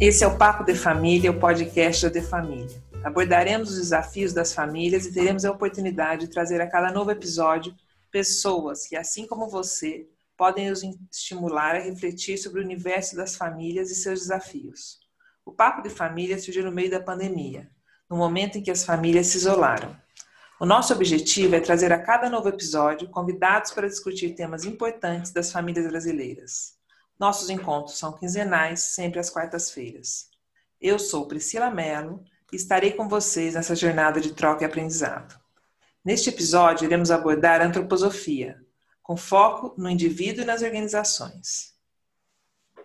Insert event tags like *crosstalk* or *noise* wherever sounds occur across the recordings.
Esse é o Papo de Família, o podcast da De Família. Abordaremos os desafios das famílias e teremos a oportunidade de trazer a cada novo episódio pessoas que, assim como você, podem nos estimular a refletir sobre o universo das famílias e seus desafios. O Papo de Família surgiu no meio da pandemia, no momento em que as famílias se isolaram. O nosso objetivo é trazer a cada novo episódio convidados para discutir temas importantes das famílias brasileiras. Nossos encontros são quinzenais, sempre às quartas-feiras. Eu sou Priscila Mello e estarei com vocês nessa jornada de troca e aprendizado. Neste episódio, iremos abordar a antroposofia, com foco no indivíduo e nas organizações.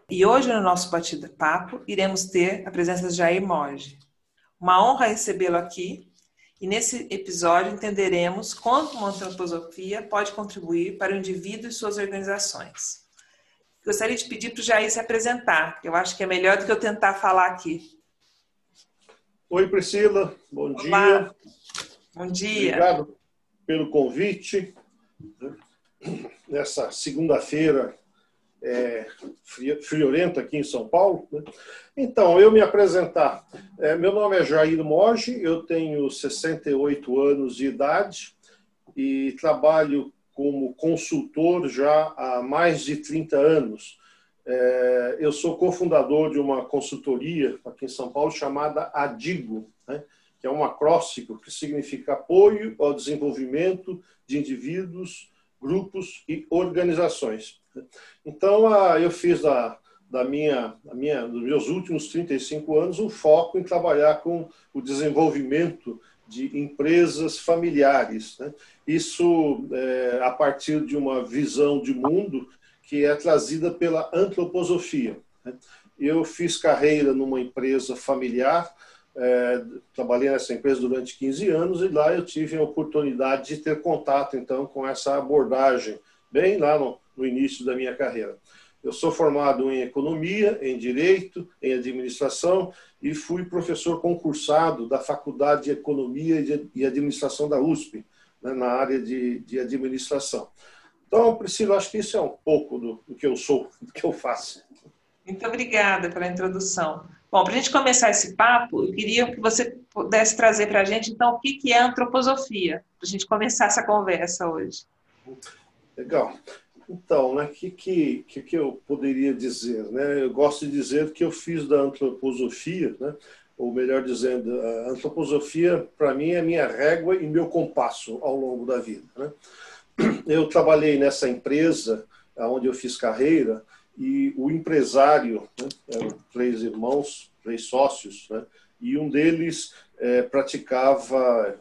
E hoje, no nosso bate-papo, iremos ter a presença de Jair Morge. Uma honra recebê-lo aqui, e nesse episódio entenderemos como a antroposofia pode contribuir para o indivíduo e suas organizações. Gostaria de pedir para o Jair se apresentar, eu acho que é melhor do que eu tentar falar aqui. Oi, Priscila. Bom Olá. dia. Bom dia. Obrigado pelo convite. Nessa segunda-feira é, friorenta aqui em São Paulo. Né? Então, eu me apresentar. É, meu nome é Jair Moge, eu tenho 68 anos de idade e trabalho como consultor já há mais de 30 anos é, eu sou cofundador de uma consultoria aqui em São Paulo chamada ADIGO, né, que é um acróstico que significa Apoio ao Desenvolvimento de Indivíduos, Grupos e Organizações. Então, eu fiz da minha, da minha, dos meus últimos 35 anos um foco em trabalhar com o desenvolvimento de empresas familiares. Né? Isso é, a partir de uma visão de mundo que é trazida pela antroposofia. Né? Eu fiz carreira numa empresa familiar, é, trabalhei nessa empresa durante 15 anos e lá eu tive a oportunidade de ter contato, então, com essa abordagem, bem lá no, no início da minha carreira. Eu sou formado em economia, em direito, em administração e fui professor concursado da Faculdade de Economia e Administração da USP, né, na área de, de administração. Então, Priscila, acho que isso é um pouco do, do que eu sou, *laughs* do que eu faço. Muito obrigada pela introdução. Bom, para a gente começar esse papo, eu queria que você pudesse trazer para a gente, então, o que é antroposofia, para a gente começar essa conversa hoje. Legal. Então, né, que, que, que eu poderia dizer? Né? Eu gosto de dizer que eu fiz da antroposofia, né, ou melhor dizendo, a antroposofia, para mim, é minha régua e meu compasso ao longo da vida. Né? eu trabalhei nessa empresa onde eu fiz carreira e o empresário, né, eram três irmãos, três sócios, né, e um deles é, praticava,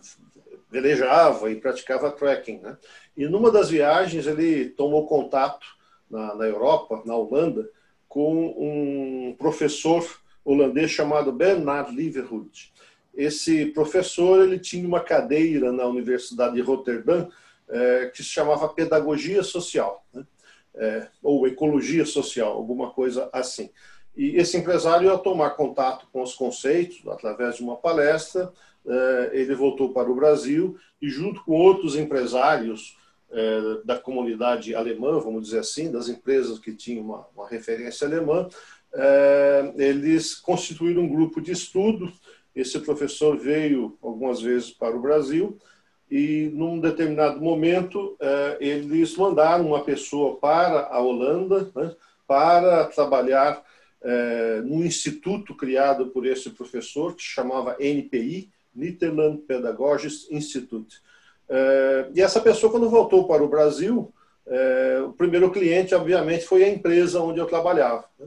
velejava e praticava trekking. Né, e numa das viagens ele tomou contato na, na Europa, na Holanda, com um professor holandês chamado Bernard Liverhood. Esse professor ele tinha uma cadeira na Universidade de Roterdã é, que se chamava Pedagogia Social, né? é, ou Ecologia Social, alguma coisa assim. E esse empresário, ao tomar contato com os conceitos, através de uma palestra, ele voltou para o Brasil e, junto com outros empresários é, da comunidade alemã, vamos dizer assim, das empresas que tinham uma, uma referência alemã, é, eles constituíram um grupo de estudo. Esse professor veio algumas vezes para o Brasil e num determinado momento eh, eles mandaram uma pessoa para a Holanda né, para trabalhar eh, num instituto criado por esse professor que chamava NPI, Nederland Pedagogisch Institute. Eh, e essa pessoa quando voltou para o Brasil, o primeiro cliente obviamente foi a empresa onde eu trabalhava. Né.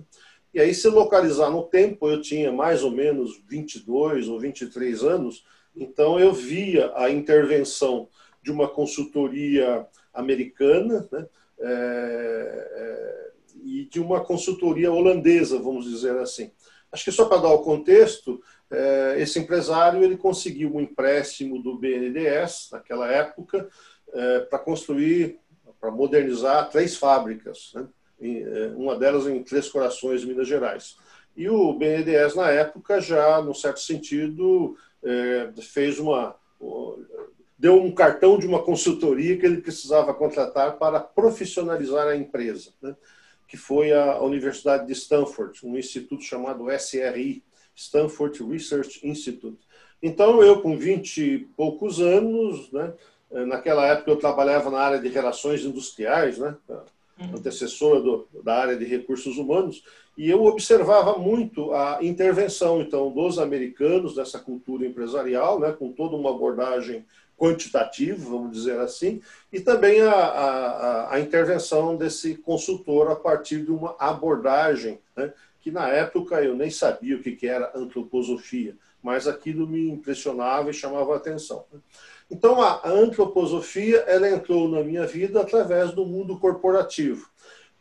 E aí se localizar no tempo, eu tinha mais ou menos 22 ou 23 anos, então, eu via a intervenção de uma consultoria americana né, é, é, e de uma consultoria holandesa, vamos dizer assim. Acho que só para dar o contexto, é, esse empresário ele conseguiu um empréstimo do BNDES, naquela época, é, para construir, para modernizar três fábricas, né, é, uma delas em Três Corações, Minas Gerais. E o BNDES, na época, já, num certo sentido, é, fez uma deu um cartão de uma consultoria que ele precisava contratar para profissionalizar a empresa. Né? que foi a Universidade de Stanford, um instituto chamado SRI, Stanford Research Institute. Então, eu, com 20 e poucos anos, né, naquela época eu trabalhava na área de relações industriais, né, uhum. antecessora do, da área de recursos humanos, e eu observava muito a intervenção, então, dos americanos nessa cultura empresarial, né, com toda uma abordagem quantitativa, vamos dizer assim, e também a, a, a intervenção desse consultor a partir de uma abordagem, né, que na época eu nem sabia o que era antroposofia, mas aquilo me impressionava e chamava a atenção. Né. Então, a antroposofia ela entrou na minha vida através do mundo corporativo.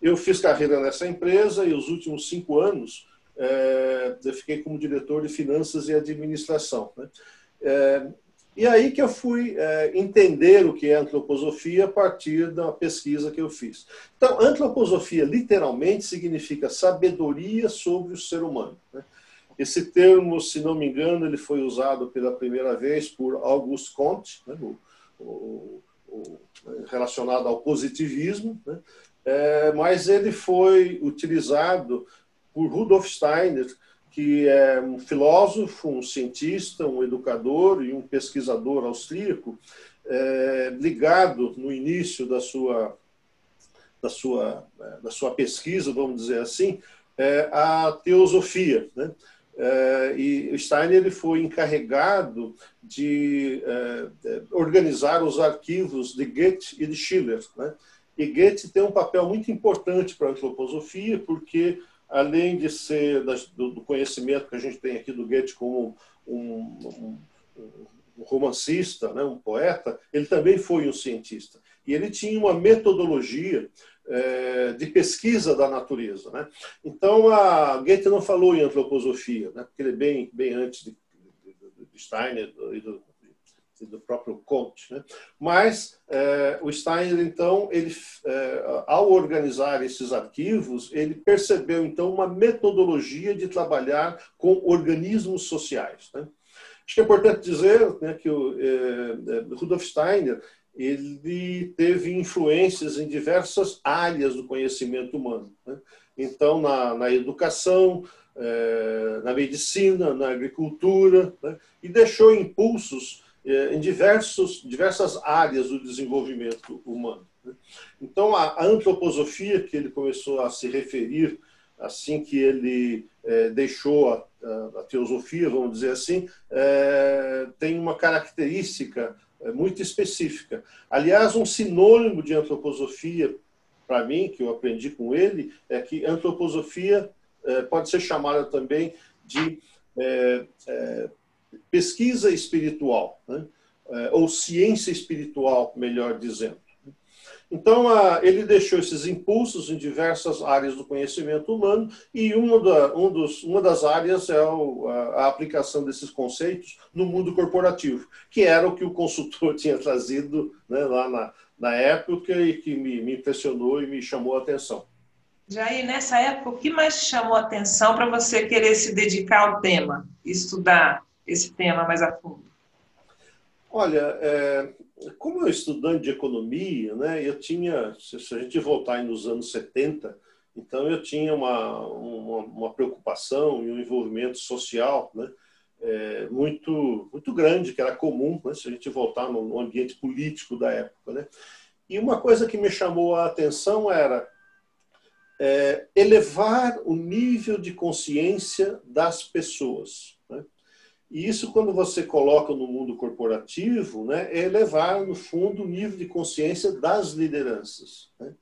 Eu fiz carreira nessa empresa e os últimos cinco anos é, eu fiquei como diretor de finanças e administração. Né? É, e aí que eu fui é, entender o que é antroposofia a partir da pesquisa que eu fiz. Então, antroposofia literalmente significa sabedoria sobre o ser humano. Né? Esse termo, se não me engano, ele foi usado pela primeira vez por Auguste Comte, né? o, o, o, relacionado ao positivismo, né? é, mas ele foi utilizado por Rudolf Steiner que é um filósofo, um cientista, um educador e um pesquisador austríaco, é, ligado no início da sua, da, sua, é, da sua pesquisa, vamos dizer assim, é, à teosofia. Né? É, e Steiner ele foi encarregado de é, organizar os arquivos de Goethe e de Schiller. Né? E Goethe tem um papel muito importante para a antroposofia, porque além de ser do, conhecimento que a gente tem aqui do Goethe como um, um, um romancista, né, um poeta, ele também foi um cientista. E ele tinha uma metodologia é, de pesquisa da natureza. Né? Então, a Goethe não falou em antroposofia, né, porque ele é bem, bem antes de, de, de Steiner e do, do próprio Comte. Né? Mas é, o Steiner, então, ele, é, ao organizar esses arquivos, ele percebeu, então, uma metodologia de trabalhar com organismos sociais. Né? Acho que é importante dizer né, que o é, Rudolf Steiner ele teve influências em diversas áreas do conhecimento humano. Né? Então, na, na educação, na medicina, na agricultura, né? e deixou impulsos em diversos, diversas áreas do desenvolvimento humano. Né? Então, a antroposofia, que ele começou a se referir assim que ele é, deixou a, a, teosofia, vamos dizer assim, é, tem uma característica é, muito específica. Aliás, um sinônimo de antroposofia, para mim, que eu aprendi com ele, é que antroposofia é, pode ser chamada também de é, pesquisa espiritual, né? É, ou ciência espiritual, melhor dizendo. Então, ele deixou esses impulsos em diversas áreas do conhecimento humano, e uma, da, um dos, uma das áreas é a aplicação desses conceitos no mundo corporativo, que era o que o consultor *laughs* tinha trazido né, lá na, na época e que me, me impressionou e me chamou a atenção. Jair, nessa época, o que mais chamou a atenção para você querer se dedicar ao tema, estudar esse tema mais a fundo? Olha, é, como eu estudante de economia, né, eu tinha, se a gente voltar nos anos 70, então eu tinha uma, uma, uma preocupação e um envolvimento social né, é, muito, muito grande, que era comum, né, se a gente voltar no, no ambiente político da época. Né. E uma coisa que me chamou a atenção era é, elevar o nível de consciência das pessoas. E isso, quando você coloca no mundo corporativo, né, é elevar, no fundo, o nível de consciência das lideranças. Né?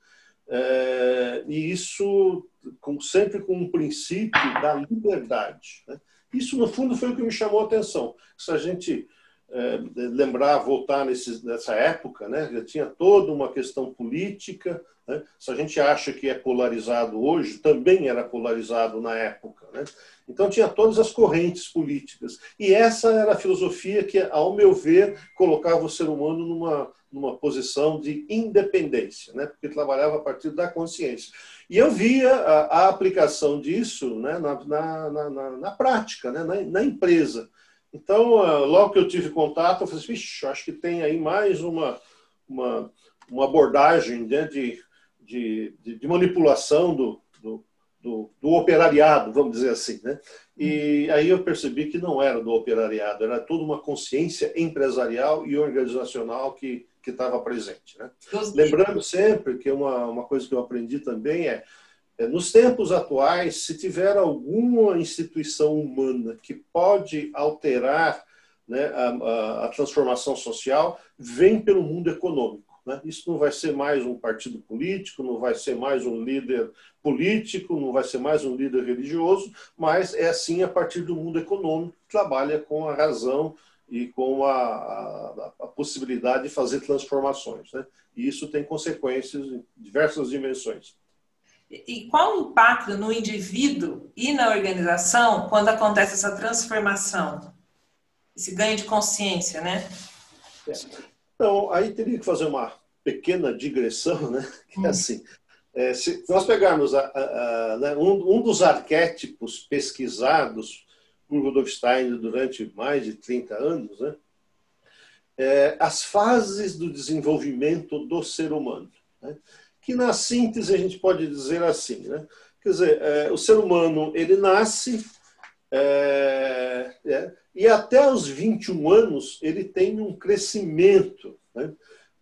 É, e isso com, sempre com um princípio da liberdade. Né? Isso, no fundo, foi o que me chamou a atenção. Se a gente é, lembrar, voltar nesse, nessa época, né, já tinha toda uma questão política. Né? Se a gente acha que é polarizado hoje, também era polarizado na época. Né? Então tinha todas as correntes políticas. E essa era a filosofia que, ao meu ver, colocava o ser humano numa, numa posição de independência, né? porque trabalhava a partir da consciência. E eu via a, a aplicação disso né? na, na, na, na prática, né? na, na empresa. Então, ah, logo que eu tive contato, eu falei assim, acho que tem aí mais uma, uma, uma abordagem né, de, de, de, manipulação do, do, do, do, operariado, vamos dizer assim. Né? E aí eu percebi que não era do operariado, era toda uma consciência empresarial e organizacional que estava presente. Né? Lembrando sempre que uma, uma coisa que eu aprendi também é, é, nos tempos atuais, se tiver alguma instituição humana que pode alterar né, a, a, a transformação social, vem pelo mundo econômico. Né? Isso não vai ser mais um partido político, não vai ser mais um líder político, não vai ser mais um líder religioso, mas é assim a partir do mundo econômico que trabalha com a razão e com a, a, a possibilidade de fazer transformações. Né? E isso tem consequências em diversas dimensões. E qual o impacto no indivíduo e na organização quando acontece essa transformação? Esse ganho de consciência, né? É. Então, aí teria que fazer uma pequena digressão, né? *laughs* Que é hum. assim, é, se nós pegarmos a, a, a, né, um, um, dos arquétipos pesquisados por Rudolf Steiner durante mais de 30 anos, né? É, as fases do desenvolvimento do ser humano, né? que na síntese a gente pode dizer assim, né? Quer dizer, é, o ser humano ele nasce é, é, e até os 21 anos ele tem um crescimento. Né?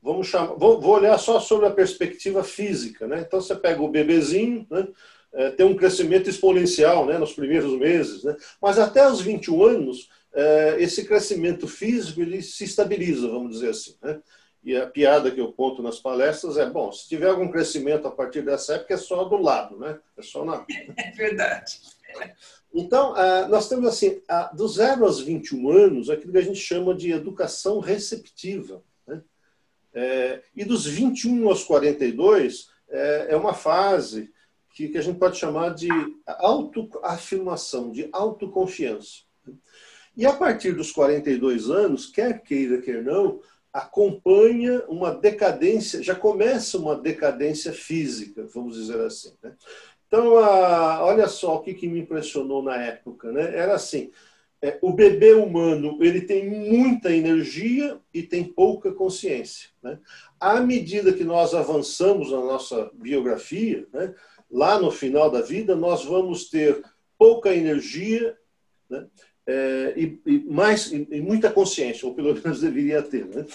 Vamos chamar, vou, vou, olhar só sobre a perspectiva física. Né? Então você pega o bebezinho, né? é, tem um crescimento exponencial né? nos primeiros meses, né? mas até os 21 anos é, esse crescimento físico ele se estabiliza, vamos dizer assim. Né? E a piada que eu conto nas palestras é, bom, se tiver algum crescimento a partir dessa época é só do lado, né? É só na... *laughs* É verdade. Então, ah, nós temos assim, dos 0 aos 21 anos, aquilo que a gente chama de educação receptiva. Né? É, e dos 21 aos 42, é, é uma fase que, a gente pode chamar de autoafirmação, de autoconfiança. E a partir dos 42 anos, quer queira, quer não, acompanha uma decadência, já começa uma decadência física, vamos dizer assim. Né? Então, a, olha só o que, que me impressionou na época. Né? Era assim, é, o bebê humano ele tem muita energia e tem pouca consciência. Né? À medida que nós avançamos na nossa biografia, né, lá no final da vida, nós vamos ter pouca energia né, é, e, e, mais, e, e, muita consciência, ou pelo menos *laughs* deveria ter. Né?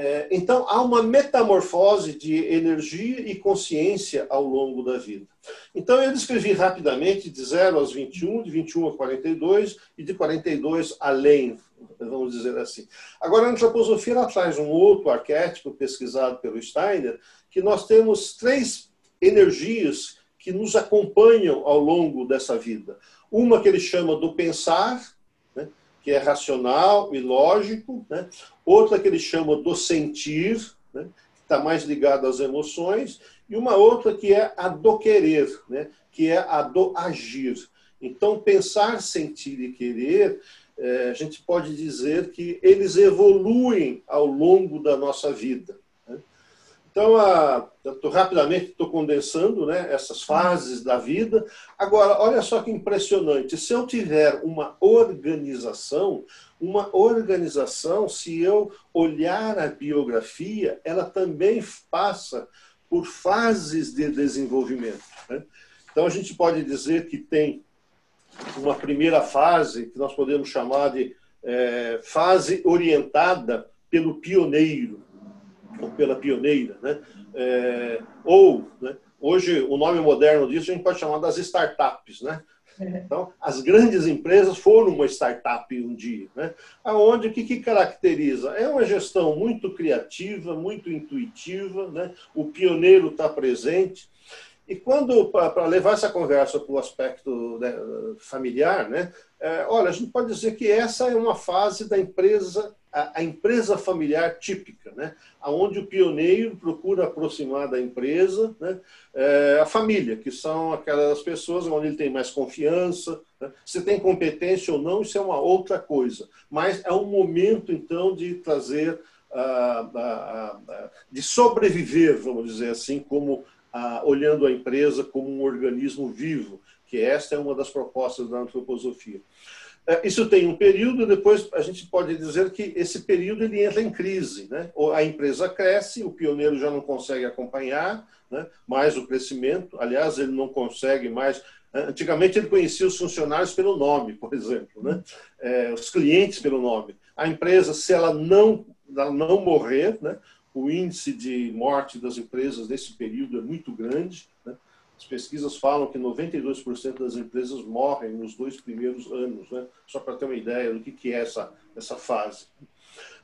É, então, há uma metamorfose de energia e consciência ao longo da vida. Então, eu descrevi rapidamente de 0 aos 21, de 21 a 42 e de 42 além, vamos dizer assim. Agora, a antroposofia ela traz um outro arquétipo pesquisado pelo Steiner, que nós temos três energias que nos acompanham ao longo dessa vida. Uma que ele chama do pensar, que é racional e lógico, né? outra que ele chama do sentir, né? que está mais ligado às emoções, e uma outra que é a do querer, né? que é a do agir. Então, pensar, sentir e querer, é, a gente pode dizer que eles evoluem ao longo da nossa vida. Então, a, tô, rapidamente estou condensando né, essas fases da vida. Agora, olha só que impressionante. Se eu tiver uma organização, uma organização, se eu olhar a biografia, ela também passa por fases de desenvolvimento. Né? Então, a gente pode dizer que tem uma primeira fase, que nós podemos chamar de é, fase orientada pelo pioneiro ou pela pioneira, né? É, ou, né, hoje o nome moderno disso a gente pode chamar das startups, né? É. Então, as grandes empresas foram uma startup um dia, né? Aonde o que, que caracteriza? É uma gestão muito criativa, muito intuitiva, né? O pioneiro está presente. E quando, para levar essa conversa para o aspecto né, familiar, né? É, olha, a gente pode dizer que essa é uma fase da empresa a, a, empresa familiar típica, né? onde o pioneiro procura aproximar da empresa né? É, a família, que são aquelas pessoas onde ele tem mais confiança. Né? Se tem competência ou não, isso é uma outra coisa. Mas é um momento, então, de trazer, de sobreviver, vamos dizer assim, como olhando a empresa como um organismo vivo, que esta é uma das propostas da antroposofia. É, isso tem um período, depois a gente pode dizer que esse período ele entra em crise. Né? A empresa cresce, o pioneiro já não consegue acompanhar né, mais o crescimento, aliás, ele não consegue mais. Antigamente ele conhecia os funcionários pelo nome, por exemplo, né? É, os clientes pelo nome. A empresa, se ela não, ela não morrer, né, o índice de morte das empresas nesse período é muito grande. Né? As pesquisas falam que 92% das empresas morrem nos dois primeiros anos, né? só para ter uma ideia do que, que é essa, essa fase.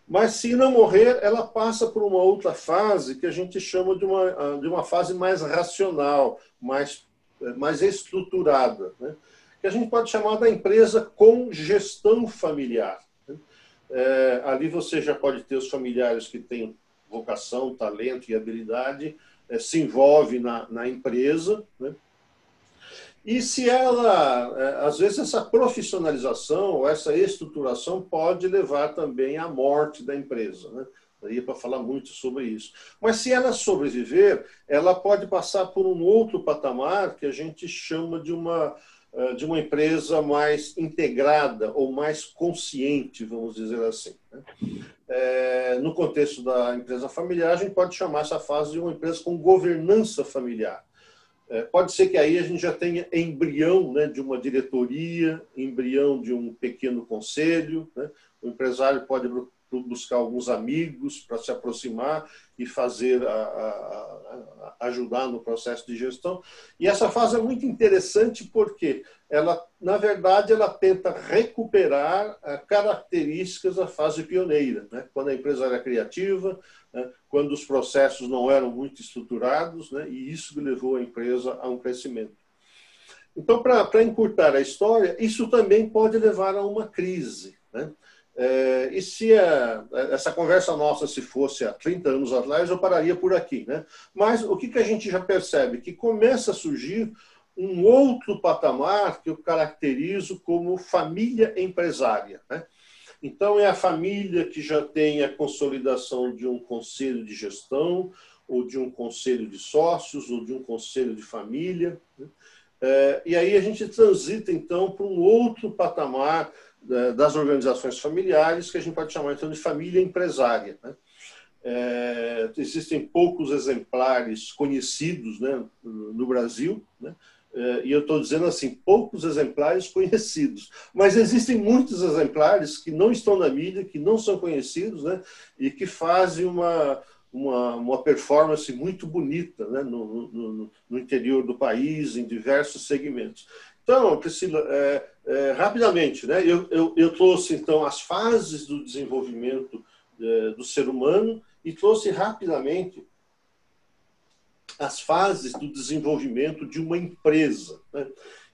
Mas se não morrer, ela passa por uma outra fase que a gente chama de uma, de uma fase mais racional, mais, mais estruturada, né? que a gente pode chamar da empresa com gestão familiar. É, ali você já pode ter os familiares que têm vocação, talento e habilidade, é, se envolve na, na empresa. Né? E se ela, é, às vezes, essa profissionalização ou essa estruturação pode levar também à morte da empresa. Né? Daria para falar muito sobre isso. Mas se ela sobreviver, ela pode passar por um outro patamar que a gente chama de uma, de uma empresa mais integrada ou mais consciente, vamos dizer assim. É, no contexto da empresa familiar, a gente pode chamar essa fase de uma empresa com governança familiar. É, pode ser que aí a gente já tenha embrião né, de uma diretoria, embrião de um pequeno conselho. Né? O empresário pode buscar alguns amigos para se aproximar e fazer a, a, a, ajudar no processo de gestão. E essa fase é muito interessante porque ela, na verdade, ela tenta recuperar características da fase pioneira, né? quando a empresa era criativa, né? quando os processos não eram muito estruturados, né? e isso levou a empresa a um crescimento. Então, para encurtar a história, isso também pode levar a uma crise. Né? É, e se a, essa conversa nossa, se fosse há 30 anos atrás, eu pararia por aqui. Né? Mas o que, que a gente já percebe? Que começa a surgir um outro patamar que eu caracterizo como família empresária. Né? Então, é a família que já tem a consolidação de um conselho de gestão, ou de um conselho de sócios, ou de um conselho de família. Né? É, e aí a gente transita, então, para um outro patamar das organizações familiares, que a gente pode chamar então de família empresária. Né? É, existem poucos exemplares conhecidos né, no Brasil, né? É, e eu estou dizendo assim, poucos exemplares conhecidos, mas existem muitos exemplares que não estão na mídia, que não são conhecidos, né, e que fazem uma, uma, uma performance muito bonita né, no, no, no interior do país, em diversos segmentos. Então, Priscila, é, é, rapidamente, né? Eu, eu, eu, trouxe então as fases do desenvolvimento é, do ser humano e trouxe rapidamente as fases do desenvolvimento de uma empresa. Né?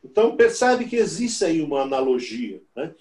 Então, percebe que existe aí uma analogia. Né?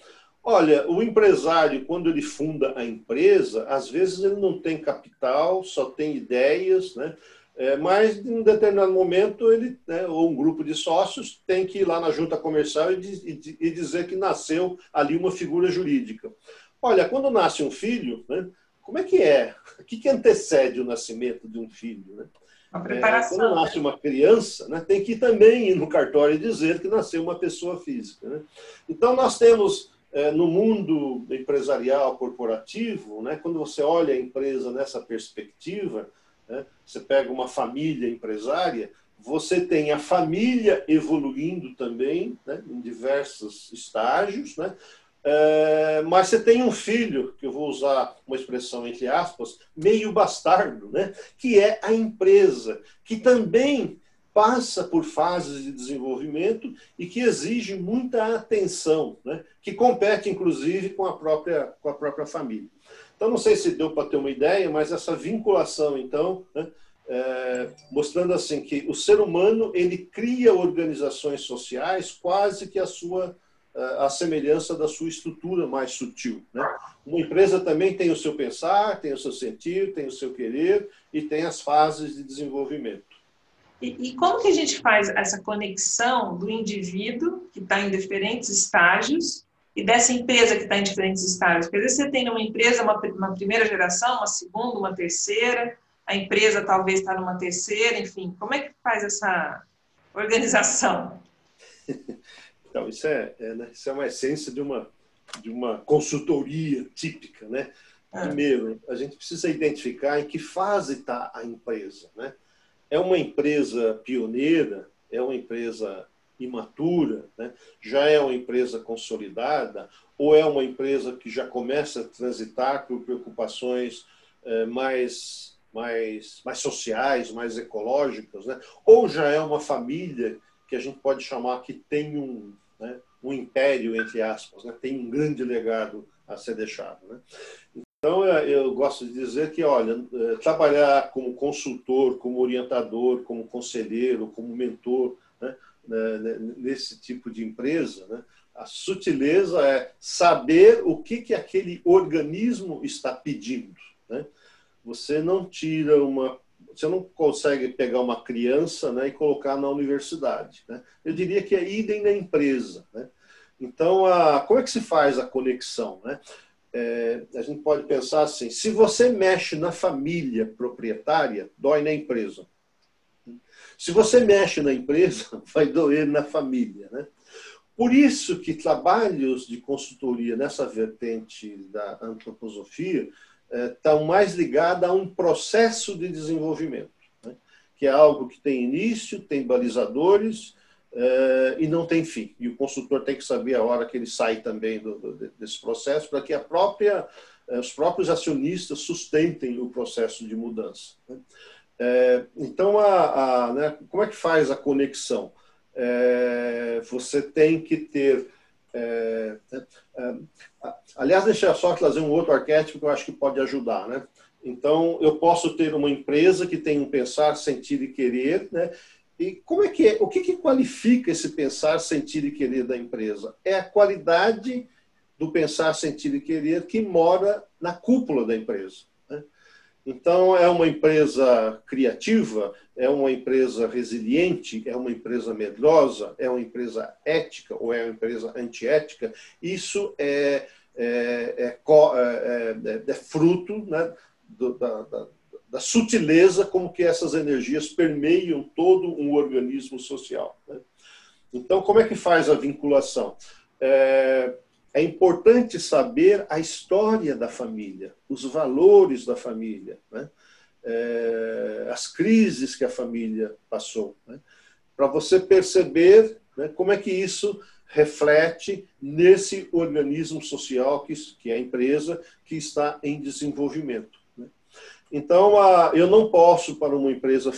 Olha, o empresário, quando ele funda a empresa, às vezes ele não tem capital, só tem ideias, né? É, mas, em um determinado momento, ele, né, ou um grupo de sócios, tem que ir lá na junta comercial e, e, e, dizer que nasceu ali uma figura jurídica. Olha, quando nasce um filho, né, como é que é? O que, que antecede o nascimento de um filho? Né? A preparação. É, quando nasce uma criança, né, tem que também ir no cartório e dizer que nasceu uma pessoa física. Né? Então, nós temos é, no mundo empresarial corporativo, né, quando você olha a empresa nessa perspectiva, né? Você pega uma família empresária, você tem a família evoluindo também, né, em diversos estágios, né? É, mas você tem um filho, que eu vou usar uma expressão entre aspas, meio bastardo, né? que é a empresa, que também passa por fases de desenvolvimento e que exige muita atenção, né? que compete inclusive com a própria, com a própria família. Então, não sei se deu para ter uma ideia, mas essa vinculação, então, né, é, mostrando assim que o ser humano ele cria organizações sociais quase que a sua a semelhança da sua estrutura mais sutil. Né? Uma empresa também tem o seu pensar, tem o seu sentir, tem o seu querer e tem as fases de desenvolvimento. E, e como que a gente faz essa conexão do indivíduo que está em diferentes estágios e dessa empresa que está em diferentes estágios. Porque às vezes você tem numa empresa uma, uma primeira geração, uma segunda, uma terceira, a empresa talvez está numa terceira, enfim. Como é que faz essa organização? *laughs* Então, isso é, é né? isso é uma essência de uma, de uma consultoria típica, né? É. Primeiro, a gente precisa identificar em que fase está a empresa, né? É uma empresa pioneira? É uma empresa imatura? Né? Já é uma empresa consolidada? Ou é uma empresa que já começa a transitar por preocupações eh, mais, mais, mais sociais, mais ecológicas? Né? Ou já é uma família que a gente pode chamar que tem um, né, um império, entre aspas, né? tem um grande legado a ser deixado. Né? Então, eu gosto de dizer que, olha, é, trabalhar como consultor, como orientador, como conselheiro, como mentor, né, né, né, nesse tipo de empresa, né, a sutileza é saber o que, que aquele organismo está pedindo. Né? Você não tira uma. Você não consegue pegar uma criança né, e colocar na universidade. Né? Eu diria que é idem na empresa. Né? Então, a, como é que se faz a conexão? Né? é, a gente pode pensar assim: se você mexe na família proprietária, dói na empresa. Se você mexe na empresa, *laughs* vai doer na família. Né? Por isso que trabalhos de consultoria nessa vertente da antroposofia estão é, mais ligados a um processo de desenvolvimento, né? que é algo que tem início, tem balizadores Uh, e não tem fim. E o consultor tem que saber a hora que ele sai também desse processo para que a própria, uh, os próprios acionistas sustentem o processo de mudança. Né? Uh, então, a, a, né, como é que faz a conexão? você tem que ter. aliás, deixa eu só trazer um outro arquétipo que eu acho que pode ajudar. Né? Então, eu posso ter uma empresa que tem um pensar, sentir e querer, né? E como é que é? O que, que qualifica esse pensar, sentir e querer da empresa? É a qualidade do pensar, sentir e querer que mora na cúpula da empresa. Então, é uma empresa criativa, é uma empresa resiliente, é uma empresa medrosa, é uma empresa ética ou é uma empresa antiética. Isso é, é, é, é, é fruto né, do, da, da da sutileza como que essas energias permeiam todo um organismo social. Né? Então, como é que faz a vinculação? É, é, importante saber a história da família, os valores da família, né? é, as crises que a família passou, né? para você perceber né, como é que isso reflete nesse organismo social que, que é a empresa que está em desenvolvimento. Então, eu não posso, para uma empresa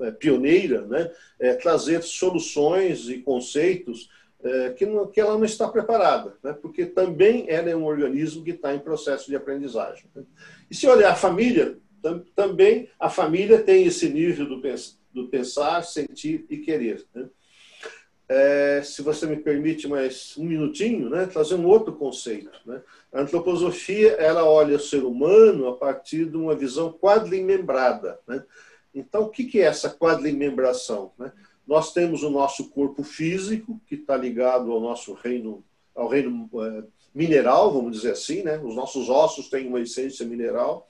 é, pioneira, né, é, trazer soluções e conceitos é, que, não, que ela não está preparada, né, porque também ela é um organismo que está em processo de aprendizagem. Né. E se olhar a família, tam, também a família tem esse nível do, do pensar, sentir e querer. Né. É, se você me permite mais um minutinho, né, trazer um outro conceito. Né? A antroposofia ela olha o ser humano a partir de uma visão quadrimembrada. Né? Então, o que é essa quadrimembração? Né? Nós temos o nosso corpo físico, que está ligado ao nosso reino, ao reino é, mineral, vamos dizer assim, né? os nossos ossos têm uma essência mineral.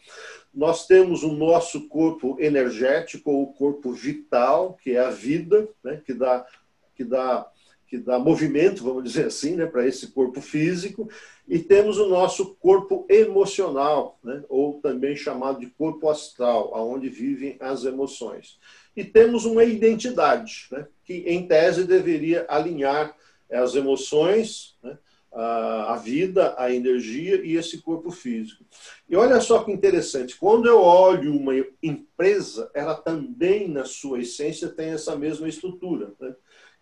Nós temos o nosso corpo energético, ou corpo vital, que é a vida, né? que dá que dá, que dá movimento, vamos dizer assim, né, para esse corpo físico, e temos o nosso corpo emocional, né, ou também chamado de corpo astral, aonde vivem as emoções. E temos uma identidade, né, que em tese deveria alinhar as emoções, né, a, vida, a energia e esse corpo físico. E olha só que interessante, quando eu olho uma empresa, ela também, na sua essência, tem essa mesma estrutura. Né?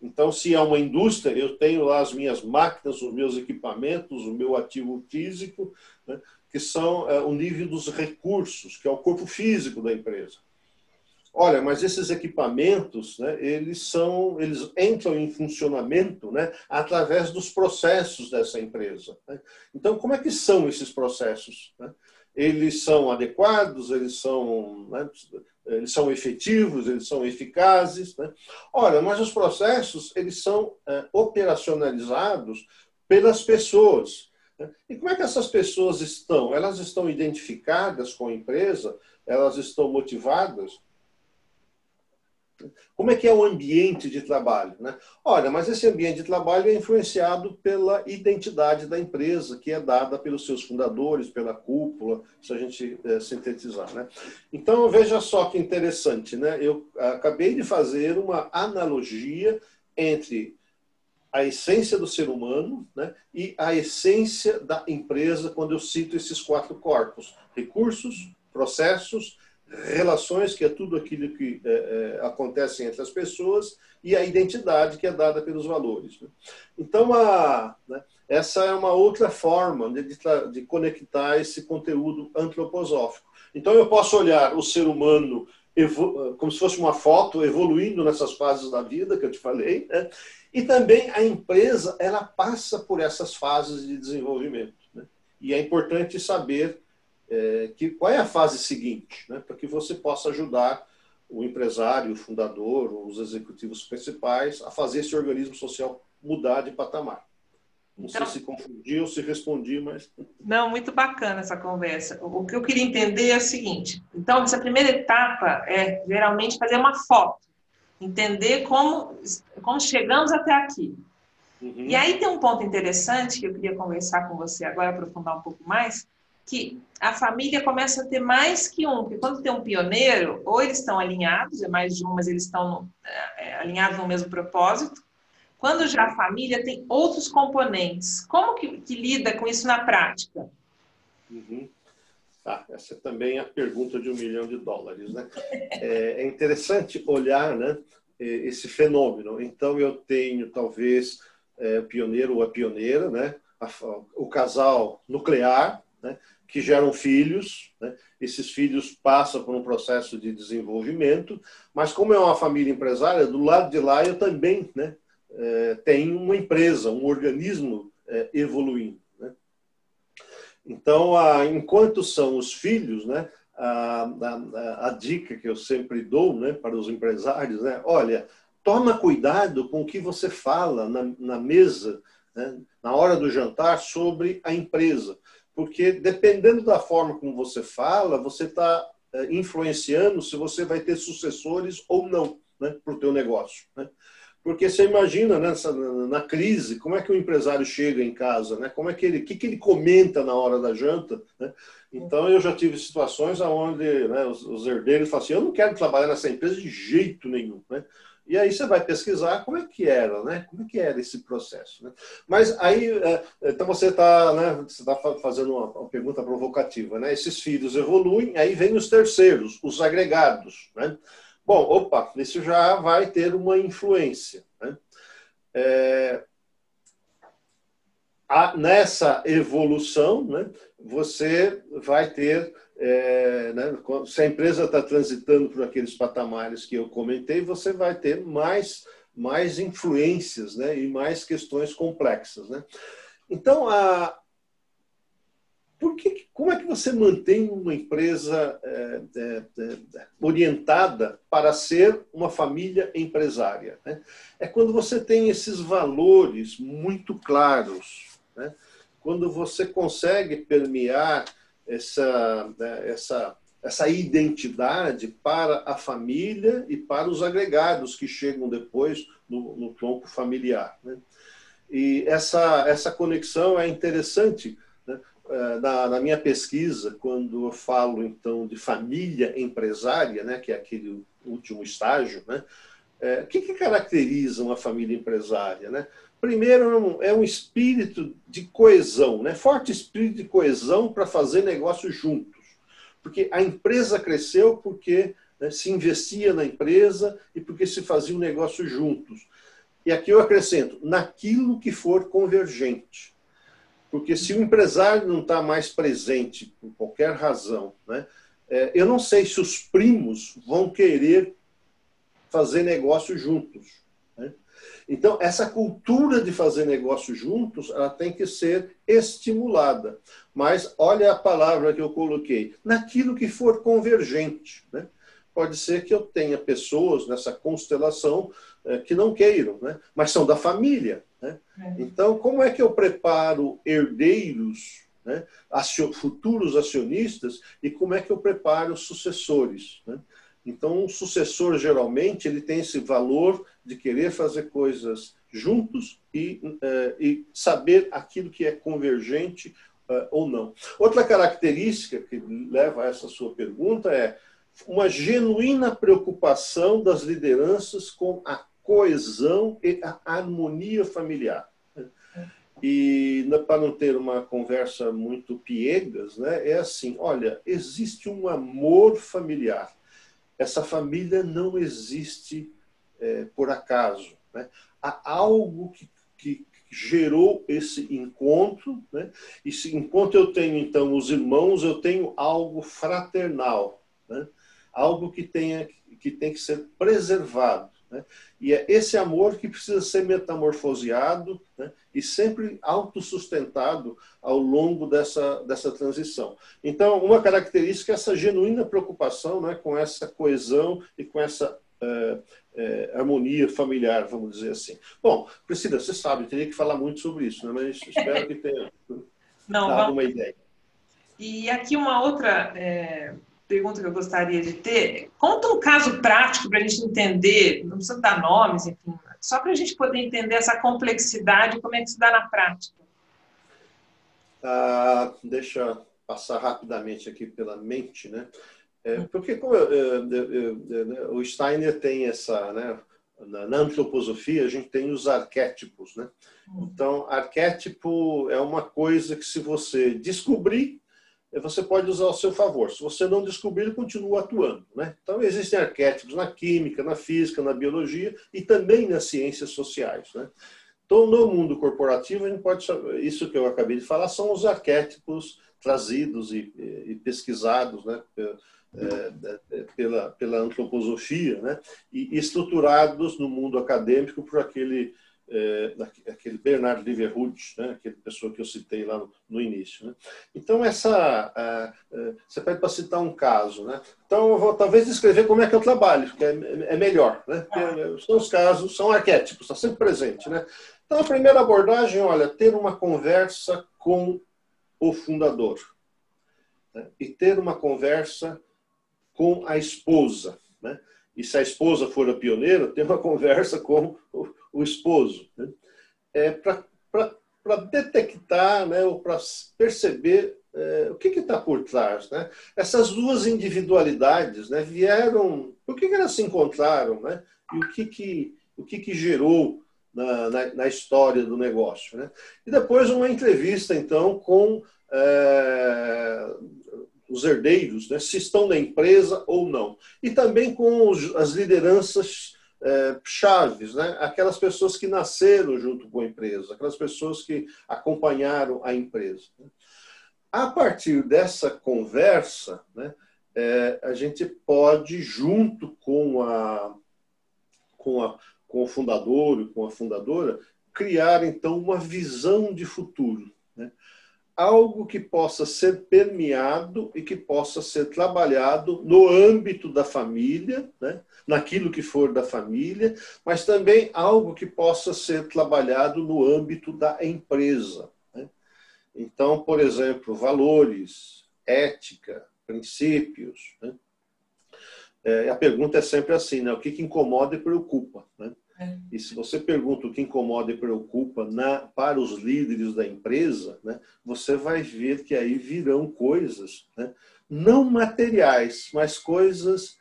Então, se é uma indústria, eu tenho lá as minhas máquinas, os meus equipamentos, o meu ativo físico, né, que são é, o nível dos recursos, que é o corpo físico da empresa. Olha, mas esses equipamentos, né, eles são, eles entram em funcionamento, né, através dos processos dessa empresa. Né? Então, como é que são esses processos? Né? Eles são adequados? Eles são né, eles são efetivos, eles são eficazes. Né? Ora, mas os processos eles são é, operacionalizados pelas pessoas. Né? E como é que essas pessoas estão? Elas estão identificadas com a empresa? Elas estão motivadas? Como é que é o ambiente de trabalho? Né? Olha, mas esse ambiente de trabalho é influenciado pela identidade da empresa, que é dada pelos seus fundadores, pela cúpula, se a gente é, sintetizar. Né? Então, veja só que interessante. Né? Eu acabei de fazer uma analogia entre a essência do ser humano né, e a essência da empresa quando eu cito esses quatro corpos: recursos, processos, relações, que é tudo aquilo que é, é, acontece entre as pessoas, e a identidade, que é dada pelos valores. Né? Então, a, né, essa é uma outra forma de, de, conectar esse conteúdo antroposófico. Então, eu posso olhar o ser humano como se fosse uma foto evoluindo nessas fases da vida que eu te falei, né? e também a empresa ela passa por essas fases de desenvolvimento. Né? E é importante saber é, que, qual é a fase seguinte, né, para que você possa ajudar o empresário, o fundador, os executivos principais a fazer esse organismo social mudar de patamar. Não então, sei se confundi ou se respondi, mas. Não, muito bacana essa conversa. O que eu queria entender é o seguinte: então, essa primeira etapa é geralmente fazer uma foto, entender como, como chegamos até aqui. Uhum. E aí tem um ponto interessante que eu queria conversar com você agora, aprofundar um pouco mais, que a família começa a ter mais que um, porque quando tem um pioneiro, ou eles estão alinhados, é mais de um, mas eles estão no, é, alinhados no mesmo propósito. Quando já a família tem outros componentes, como que, que lida com isso na prática? Uhum. Tá, essa é também a pergunta de um milhão de dólares, né? *laughs* É, é interessante olhar, né, esse fenômeno. Então eu tenho talvez é, o pioneiro ou a pioneira, né, o casal nuclear, né, que geram filhos. Né? Esses filhos passam por um processo de desenvolvimento, mas como é uma família empresária, do lado de lá eu também né, é, tenho uma empresa, um organismo é, evoluindo. Né? Então, a, enquanto são os filhos, né, a, a, a, dica que eu sempre dou né, para os empresários, né, olha, toma cuidado com o que você fala na, na mesa, né, na hora do jantar, sobre a empresa porque dependendo da forma como você fala, você está é, influenciando se você vai ter sucessores ou não né, para o teu negócio. Né? Porque você imagina nessa, na crise, como é que o empresário chega em casa, né? Como é que ele, que, que ele comenta na hora da janta, né? Então eu já tive situações onde né, os, os herdeiros falam assim, eu não quero trabalhar nessa empresa de jeito nenhum, né? E aí você vai pesquisar como é que era, né? Como é que era esse processo, né? Mas aí, é, então você está, né? Você está fazendo uma, pergunta provocativa, né? Esses filhos evoluem, aí vem os terceiros, os agregados, né? Bom, opa, isso já vai ter uma influência, né? É, a, nessa evolução, né? Você vai ter é, né, se a empresa está transitando por aqueles patamares que eu comentei, você vai ter mais, mais influências né, e mais questões complexas. Né? Então, a, por que, como é que você mantém uma empresa é, é, é, orientada para ser uma família empresária? Né? É quando você tem esses valores muito claros, né? quando você consegue permear essa, né, essa, essa identidade para a família e para os agregados que chegam depois no, no tronco familiar. Né? E essa, essa conexão é interessante. Né? É, na, na, minha pesquisa, quando eu falo então de família empresária, né, que é aquele último estágio, né, é, o que, que caracteriza uma família empresária? Né? Primeiro, é um espírito de coesão, né? forte espírito de coesão para fazer negócios juntos. Porque a empresa cresceu porque né, se investia na empresa e porque se fazia um negócio juntos. E aqui eu acrescento, naquilo que for convergente. Porque se o empresário não está mais presente por qualquer razão, né, é, eu não sei se os primos vão querer fazer negócio juntos. Então, essa cultura de fazer negócio juntos, ela tem que ser estimulada. Mas olha a palavra que eu coloquei, naquilo que for convergente. Né? Pode ser que eu tenha pessoas nessa constelação eh, que não queiram, né? mas são da família. Né? É. Então, como é que eu preparo herdeiros, né? futuros acionistas, e como é que eu preparo sucessores? Né? Então, um sucessor, geralmente, ele tem esse valor de querer fazer coisas juntos e, uh, e saber aquilo que é convergente uh, ou não. Outra característica que leva a essa sua pergunta é uma genuína preocupação das lideranças com a coesão e a harmonia familiar. E para não ter uma conversa muito piegas, né, é assim: olha, existe um amor familiar. Essa família não existe é, por acaso. Né? Há algo que, que gerou esse encontro, né? e se, enquanto eu tenho então os irmãos, eu tenho algo fraternal, né? algo que, tenha, que tem que ser preservado. Né? E é esse amor que precisa ser metamorfoseado né? e sempre autossustentado ao longo dessa, dessa transição. Então, uma característica é essa genuína preocupação né? com essa coesão e com essa é, harmonia familiar, vamos dizer assim. Bom, Priscila, você sabe, teria que falar muito sobre isso, né? mas espero que tenha *laughs* Não, dado vamos... uma ideia. E aqui uma outra é, pergunta que eu gostaria de ter. Conta um caso prático para a gente entender, não precisa dar nomes, enfim, só para a gente poder entender essa complexidade, como é que se dá na prática. Ah, deixa passar rapidamente aqui pela mente, né? É, porque como eu, eu, eu, né, o Steiner tem essa, né, na, antroposofia a gente tem os arquétipos, né? Hum. Então, arquétipo é uma coisa que se você descobrir você pode usar ao seu favor. Se você não descobrir, ele continua atuando. Né? Então, existem arquétipos na química, na física, na biologia e também nas ciências sociais. Né? Então, no mundo corporativo, a gente pode isso que eu acabei de falar são os arquétipos trazidos e, e pesquisados né, é, pela, pela antroposofia né, e estruturados no mundo acadêmico por aquele é, aquele Bernard Liverhood, né, aquele pessoa que eu citei lá no, no início. Né? Então, essa, a, a, você pede para citar um caso. Né? Então, eu vou talvez descrever como é que eu trabalho, que é, é melhor. Né? Porque são os casos, são arquétipos, está sempre presente. Né? Então, a primeira abordagem, olha, ter uma conversa com o fundador. Né? E ter uma conversa com a esposa. Né? E se a esposa for a pioneira, ter uma *laughs* conversa com o o esposo, né? é, para detectar né, ou para perceber é, o que está por trás. Né? Essas duas individualidades né, vieram, por que, que elas se encontraram né? e o que, que, o que, que gerou na, na, na, história do negócio. Né? E depois uma entrevista, então, com é, os herdeiros, né, se estão na empresa ou não. E também com os, as lideranças é, chaves, né? aquelas pessoas que nasceram junto com a empresa, aquelas pessoas que acompanharam a empresa. A partir dessa conversa, né, é, a gente pode, junto com, a, com, a, com o fundador e com a fundadora, criar então uma visão de futuro. Né? Algo que possa ser permeado e que possa ser trabalhado no âmbito da família, né? naquilo que for da família, mas também algo que possa ser trabalhado no âmbito da empresa. Né? Então, por exemplo, valores, ética, princípios. Né? É, a pergunta é sempre assim, né? o que, que incomoda e preocupa? Né? E se você pergunta o que incomoda e preocupa na, para os líderes da empresa, né, você vai ver que aí virão coisas, né, não materiais, mas coisas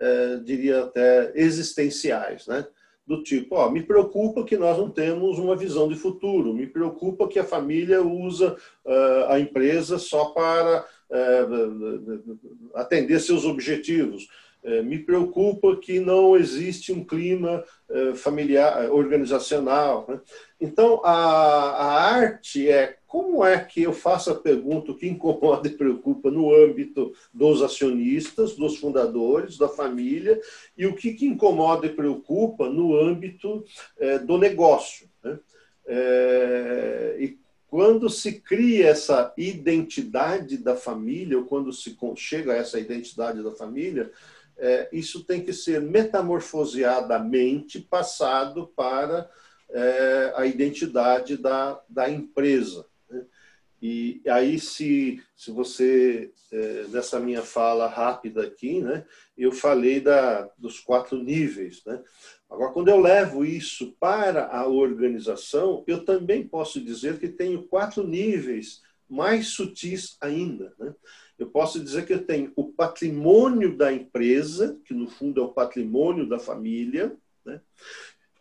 é, diria até existenciais, né? Do tipo, ó, me preocupa que nós não temos uma visão de futuro, me preocupa que a família usa uh, a empresa só para uh, atender seus objetivos. Uh, me preocupa que não existe um clima familiar, organizacional. Né? Então, a, a arte é como é que eu faço a pergunta que incomoda e preocupa no âmbito dos acionistas, dos fundadores, da família, e o que, que incomoda e preocupa no âmbito é, do negócio. Né? É, e quando se cria essa identidade da família, ou quando se chega a essa identidade da família, é, isso tem que ser metamorfoseadamente passado para é, a identidade da, da empresa. E aí, se, se você, é, nessa minha fala rápida aqui, né, eu falei da, dos quatro níveis. Né? Agora, quando eu levo isso para a organização, eu também posso dizer que tenho quatro níveis mais sutis ainda. Né? Eu posso dizer que eu tenho o patrimônio da empresa, que no fundo é o patrimônio da família, né?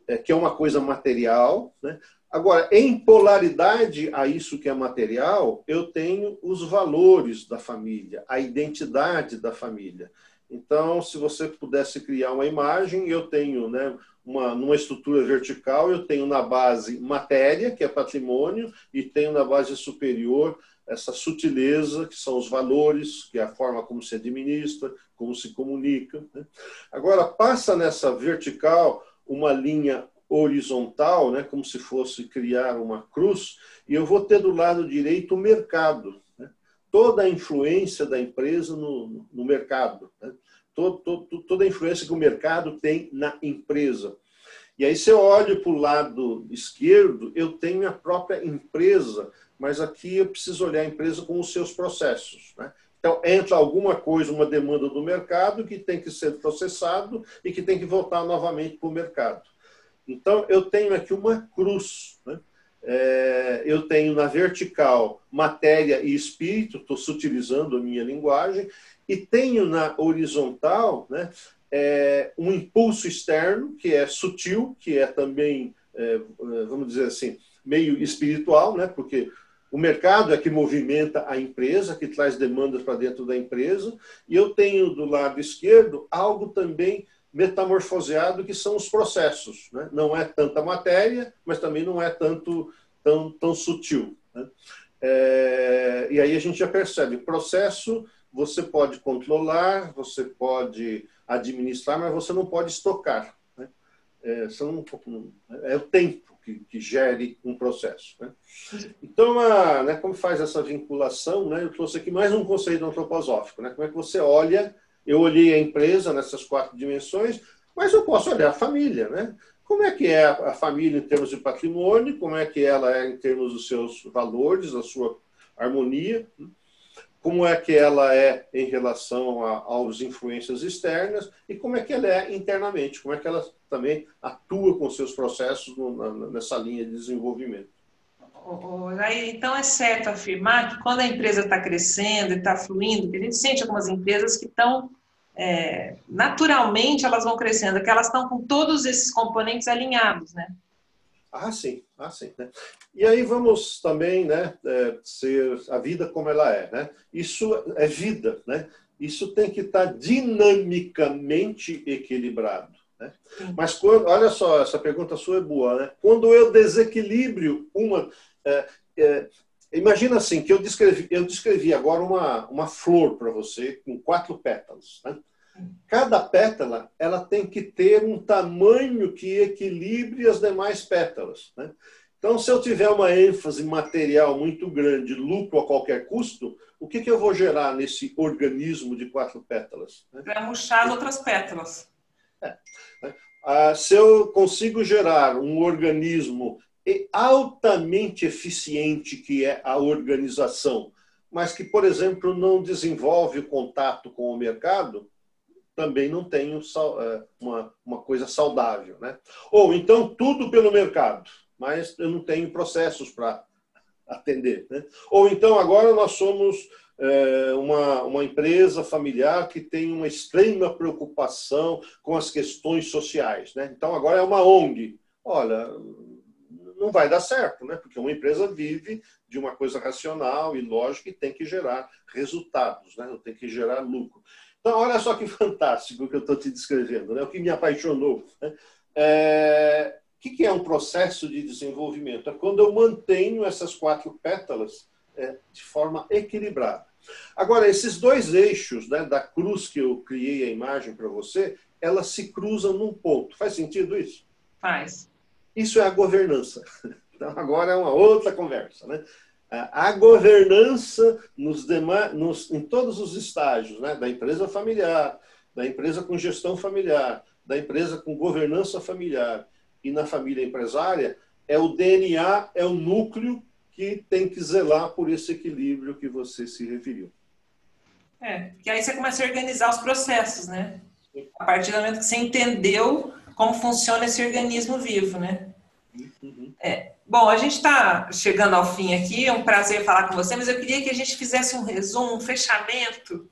é, que é uma coisa material. Né? Agora, em polaridade a isso que é material, eu tenho os valores da família, a identidade da família. Então, se você pudesse criar uma imagem, eu tenho, né, uma, numa estrutura vertical, eu tenho na base matéria, que é patrimônio, e tenho na base superior essa sutileza, que são os valores, que é a forma como se administra, como se comunica. Né? Agora, passa nessa vertical uma linha horizontal, né, como se fosse criar uma cruz, e eu vou ter do lado direito o mercado, né? toda a influência da empresa no, no mercado, né? todo, todo, toda a influência que o mercado tem na empresa. E aí, se eu olho para o lado esquerdo, eu tenho a própria empresa, mas aqui eu preciso olhar a empresa com os seus processos. Né? Então, entra alguma coisa, uma demanda do mercado que tem que ser processado e que tem que voltar novamente para o mercado. Então, eu tenho aqui uma cruz. Né? É, eu tenho na vertical matéria e espírito, estou sutilizando a minha linguagem, e tenho na horizontal né, é, um impulso externo, que é sutil, que é também, é, vamos dizer assim, meio espiritual, né, porque o mercado é que movimenta a empresa, que traz demandas para dentro da empresa, e eu tenho do lado esquerdo algo também metamorfoseado que são os processos. Né? Não é tanta matéria, mas também não é tanto tão, tão sutil. Né? É, e aí a gente já percebe, processo você pode controlar, você pode administrar, mas você não pode estocar. Né? É, são, é o tempo que, que gere um processo. Né? Então, a, né, como faz essa vinculação, né, eu trouxe aqui mais um conceito antroposófico. Né? Como é que você olha eu olhei a empresa nessas quatro dimensões, mas eu posso olhar a família, né? Como é que é a família em termos de patrimônio, como é que ela é em termos dos seus valores, da sua harmonia, como é que ela é em relação a, aos influências externas e como é que ela é internamente, como é que ela também atua com seus processos no, na, nessa linha de desenvolvimento. Então é certo afirmar que quando a empresa está crescendo e está fluindo, que a gente sente algumas empresas que estão é, naturalmente elas vão crescendo, que elas estão com todos esses componentes alinhados, né? Ah, sim, ah, sim. Né? E aí vamos também, né, é, ser a vida como ela é, né? Isso é vida, né? Isso tem que estar dinamicamente equilibrado. Né? Mas quando, olha só, essa pergunta sua é boa, né? Quando eu desequilíbrio uma, é, é, imagina assim que eu descrevi, eu descrevi agora uma, uma flor para você com quatro pétalas. Né? Cada pétala ela tem que ter um tamanho que equilibre as demais pétalas. Né? Então, se eu tiver uma ênfase material muito grande, lucro a qualquer custo, o que, que eu vou gerar nesse organismo de quatro pétalas? Né? Vai murchar outras pétalas. É. Né? Ah, se eu consigo gerar um organismo altamente eficiente, que é a organização, mas que, por exemplo, não desenvolve o contato com o mercado, também não tenho é, uma, uma coisa saudável. Né? Ou então tudo pelo mercado, mas eu não tenho processos para atender. Né? Ou então agora nós somos é, uma, uma empresa familiar que tem uma extrema preocupação com as questões sociais. Né? Então agora é uma ONG. Olha, não vai dar certo, né? porque uma empresa vive de uma coisa racional e lógica e tem que gerar resultados, né? tem que gerar lucro. Então, olha só que *laughs* fantástico que eu estou te descrevendo, né? o que me apaixonou. Né? É... O que é um processo de desenvolvimento? É quando eu mantenho essas quatro pétalas é, de forma equilibrada. Agora, esses dois eixos né, da cruz que eu criei a imagem para você, elas se cruzam num ponto. Faz sentido isso? Faz. Isso é a governança. *laughs* Então, agora é uma outra conversa. Né? A governança nos demais, nos, em todos os estágios, né? da empresa familiar, da empresa com gestão familiar, da empresa com governança familiar e na família empresária, é o DNA, é o núcleo que tem que zelar por esse equilíbrio que você se referiu. É, que aí você começa a organizar os processos, né? A partir do momento que você entendeu como funciona esse organismo vivo, né? É. Bom, a gente está chegando ao fim aqui, é um prazer falar com você, mas eu queria que a gente fizesse um resumo, um fechamento,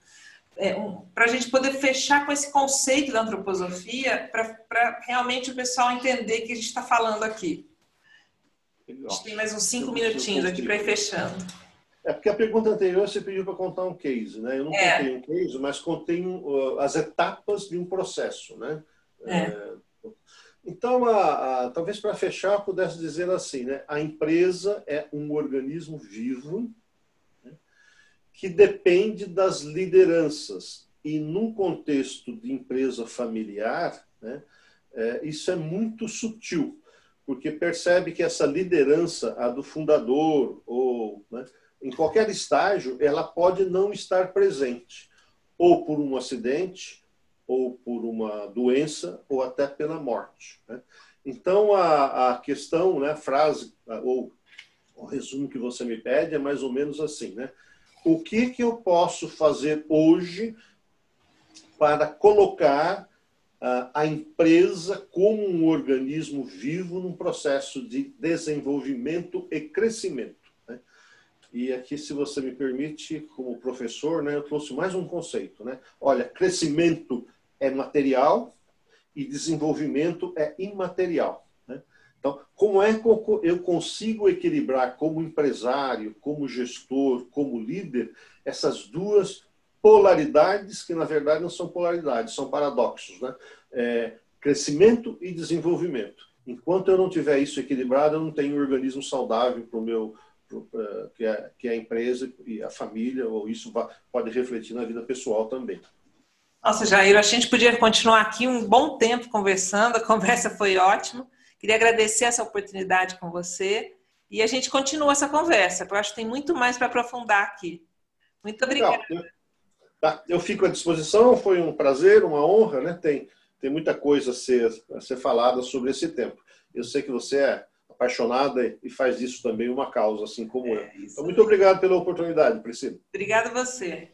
é, um, para a gente poder fechar com esse conceito da antroposofia, para realmente o pessoal entender que a gente está falando aqui. A gente tem mais uns cinco minutinhos aqui para ir fechando. É porque a pergunta anterior você pediu para contar um case, né? Eu não é. contei um case, mas contei uh, as etapas de um processo, né? É. É, então, a, a, talvez para fechar, pudesse dizer assim, né? A empresa é um organismo vivo né? que depende das lideranças e num contexto de empresa familiar, né? É, isso é muito sutil, porque percebe que essa liderança, a do fundador ou né? em qualquer estágio, ela pode não estar presente, ou por um acidente, ou por uma doença, ou até pela morte. Né? Então, a, a questão, né, a frase, ou o resumo que você me pede é mais ou menos assim, né? O que, que eu posso fazer hoje para colocar a empresa como um organismo vivo num processo de desenvolvimento e crescimento? E aqui, se você me permite, como professor, né, eu trouxe mais um conceito. Né? Olha, crescimento é material e desenvolvimento é imaterial. Né? Então, como é que eu consigo equilibrar como empresário, como gestor, como líder, essas duas polaridades, que na verdade não são polaridades, são paradoxos. Né? É, crescimento e desenvolvimento. Enquanto eu não tiver isso equilibrado, eu não tenho um organismo saudável para o meu que é, que é a empresa e a família, ou isso pode refletir na vida pessoal também. Nossa, Jair, a gente podia continuar aqui um bom tempo conversando, a *laughs* conversa foi ótima. Queria agradecer essa oportunidade com você e a gente continua essa conversa, porque eu acho que tem muito mais para aprofundar aqui. Muito obrigada. Legal. Tá, eu fico à disposição, foi um prazer, uma honra, né? Tem, tem muita coisa a ser, a ser falada sobre esse tempo. Eu sei que você é apaixonada e faz disso também uma causa, assim como é, eu. Então, muito obrigado pela oportunidade, Priscila. Obrigada a você.